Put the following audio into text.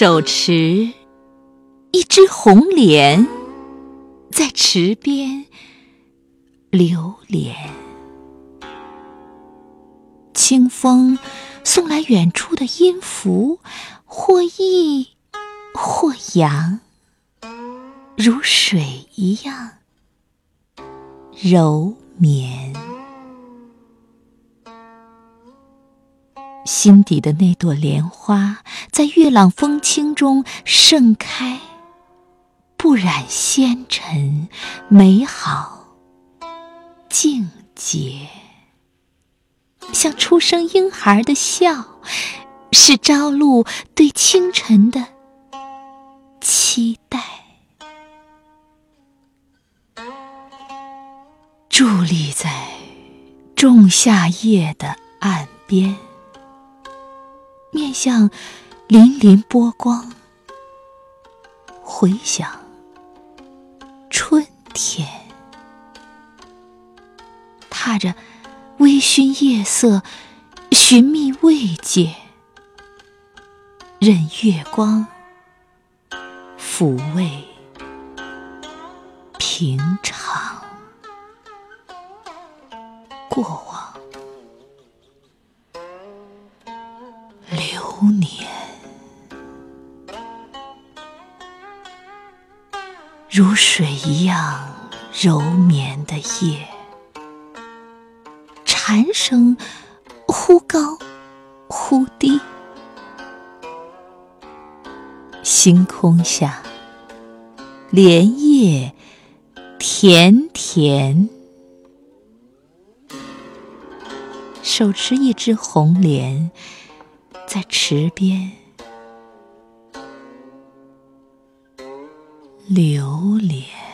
手持一只红莲，在池边流连。清风送来远处的音符，或抑或扬，如水一样柔绵。心底的那朵莲花，在月朗风轻中盛开，不染纤尘，美好静洁，像初生婴孩的笑，是朝露对清晨的期待。伫立在仲夏夜的岸边。面向粼粼波光，回想春天，踏着微醺夜色，寻觅慰藉，任月光抚慰。平常过往。年，如水一样柔绵的夜，蝉声忽高忽低，星空下，莲叶甜甜，手持一只红莲。在池边流连。